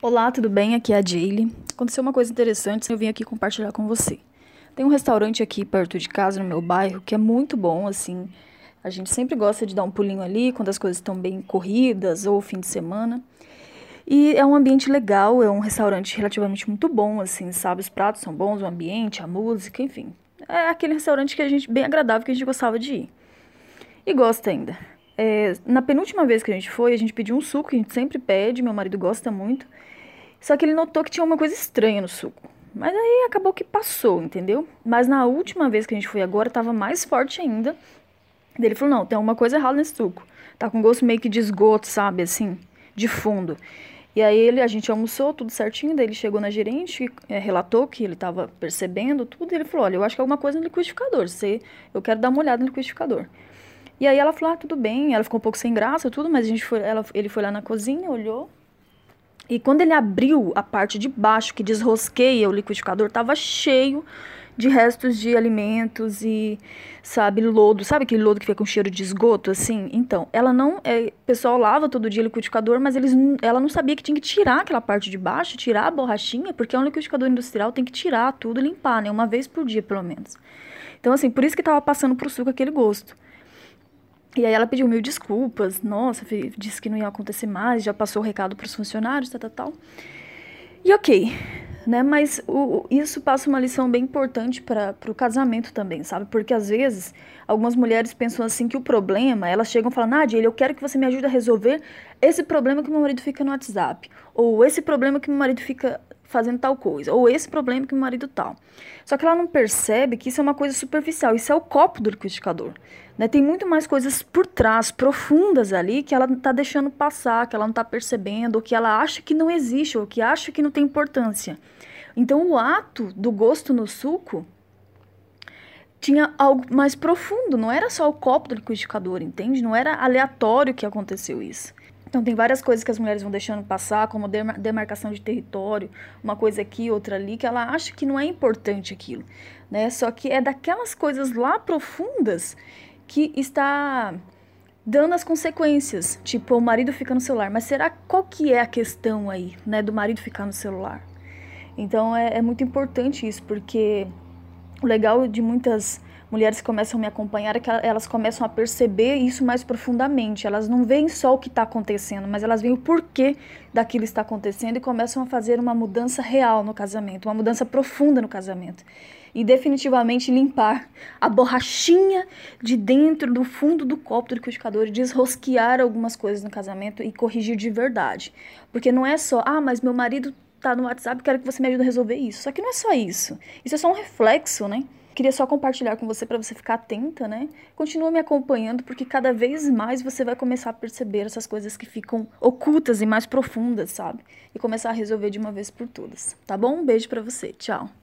Olá, tudo bem? Aqui é a Jaylee. Aconteceu uma coisa interessante, eu vim aqui compartilhar com você. Tem um restaurante aqui perto de casa, no meu bairro, que é muito bom, assim. A gente sempre gosta de dar um pulinho ali quando as coisas estão bem corridas ou fim de semana. E é um ambiente legal, é um restaurante relativamente muito bom, assim, sabe? Os pratos são bons, o ambiente, a música, enfim. É aquele restaurante que a gente, bem agradável, que a gente gostava de ir. E gosta ainda. É, na penúltima vez que a gente foi, a gente pediu um suco, que a gente sempre pede, meu marido gosta muito. Só que ele notou que tinha uma coisa estranha no suco. Mas aí acabou que passou, entendeu? Mas na última vez que a gente foi agora, tava mais forte ainda. Ele falou: não, tem alguma coisa errada nesse suco. Tá com gosto meio que de esgoto, sabe? Assim, de fundo. E aí ele, a gente almoçou tudo certinho, daí ele chegou na gerente, é, relatou que ele estava percebendo tudo, e ele falou: "Olha, eu acho que é alguma coisa no liquidificador, você, eu quero dar uma olhada no liquidificador". E aí ela falou: "Ah, tudo bem". Ela ficou um pouco sem graça, tudo, mas a gente foi, ela, ele foi lá na cozinha, olhou, e quando ele abriu a parte de baixo, que desrosqueia o liquidificador, estava cheio de restos de alimentos e, sabe, lodo. Sabe aquele lodo que fica com cheiro de esgoto, assim? Então, ela não... É, o pessoal lava todo dia o liquidificador, mas eles, ela não sabia que tinha que tirar aquela parte de baixo, tirar a borrachinha, porque é um liquidificador industrial, tem que tirar tudo e limpar, né? Uma vez por dia, pelo menos. Então, assim, por isso que estava passando pro suco aquele gosto. E aí ela pediu mil desculpas, nossa, disse que não ia acontecer mais, já passou o recado para os funcionários, tal, tal, tal. E ok, né? Mas o, isso passa uma lição bem importante para o casamento também, sabe? Porque às vezes algumas mulheres pensam assim que o problema, elas chegam e falam, Nadia, eu quero que você me ajude a resolver esse problema que meu marido fica no WhatsApp, ou esse problema que meu marido fica fazendo tal coisa, ou esse problema que o marido tal. Só que ela não percebe que isso é uma coisa superficial, isso é o copo do liquidificador. Né? Tem muito mais coisas por trás, profundas ali, que ela está deixando passar, que ela não está percebendo, ou que ela acha que não existe, ou que acha que não tem importância. Então o ato do gosto no suco tinha algo mais profundo, não era só o copo do liquidificador, entende? Não era aleatório que aconteceu isso. Então, tem várias coisas que as mulheres vão deixando passar, como demarcação de território, uma coisa aqui, outra ali, que ela acha que não é importante aquilo, né? Só que é daquelas coisas lá profundas que está dando as consequências. Tipo, o marido fica no celular. Mas será qual que é a questão aí, né, do marido ficar no celular? Então, é, é muito importante isso, porque o legal de muitas mulheres que começam a me acompanhar é que elas começam a perceber isso mais profundamente. Elas não veem só o que está acontecendo, mas elas veem o porquê daquilo está acontecendo e começam a fazer uma mudança real no casamento, uma mudança profunda no casamento. E definitivamente limpar a borrachinha de dentro do fundo do copo do liquidificador desrosquear algumas coisas no casamento e corrigir de verdade. Porque não é só, ah, mas meu marido tá no WhatsApp, quero que você me ajude a resolver isso. Só que não é só isso. Isso é só um reflexo, né? Queria só compartilhar com você para você ficar atenta, né? Continua me acompanhando porque cada vez mais você vai começar a perceber essas coisas que ficam ocultas e mais profundas, sabe? E começar a resolver de uma vez por todas. Tá bom? Um beijo para você. Tchau.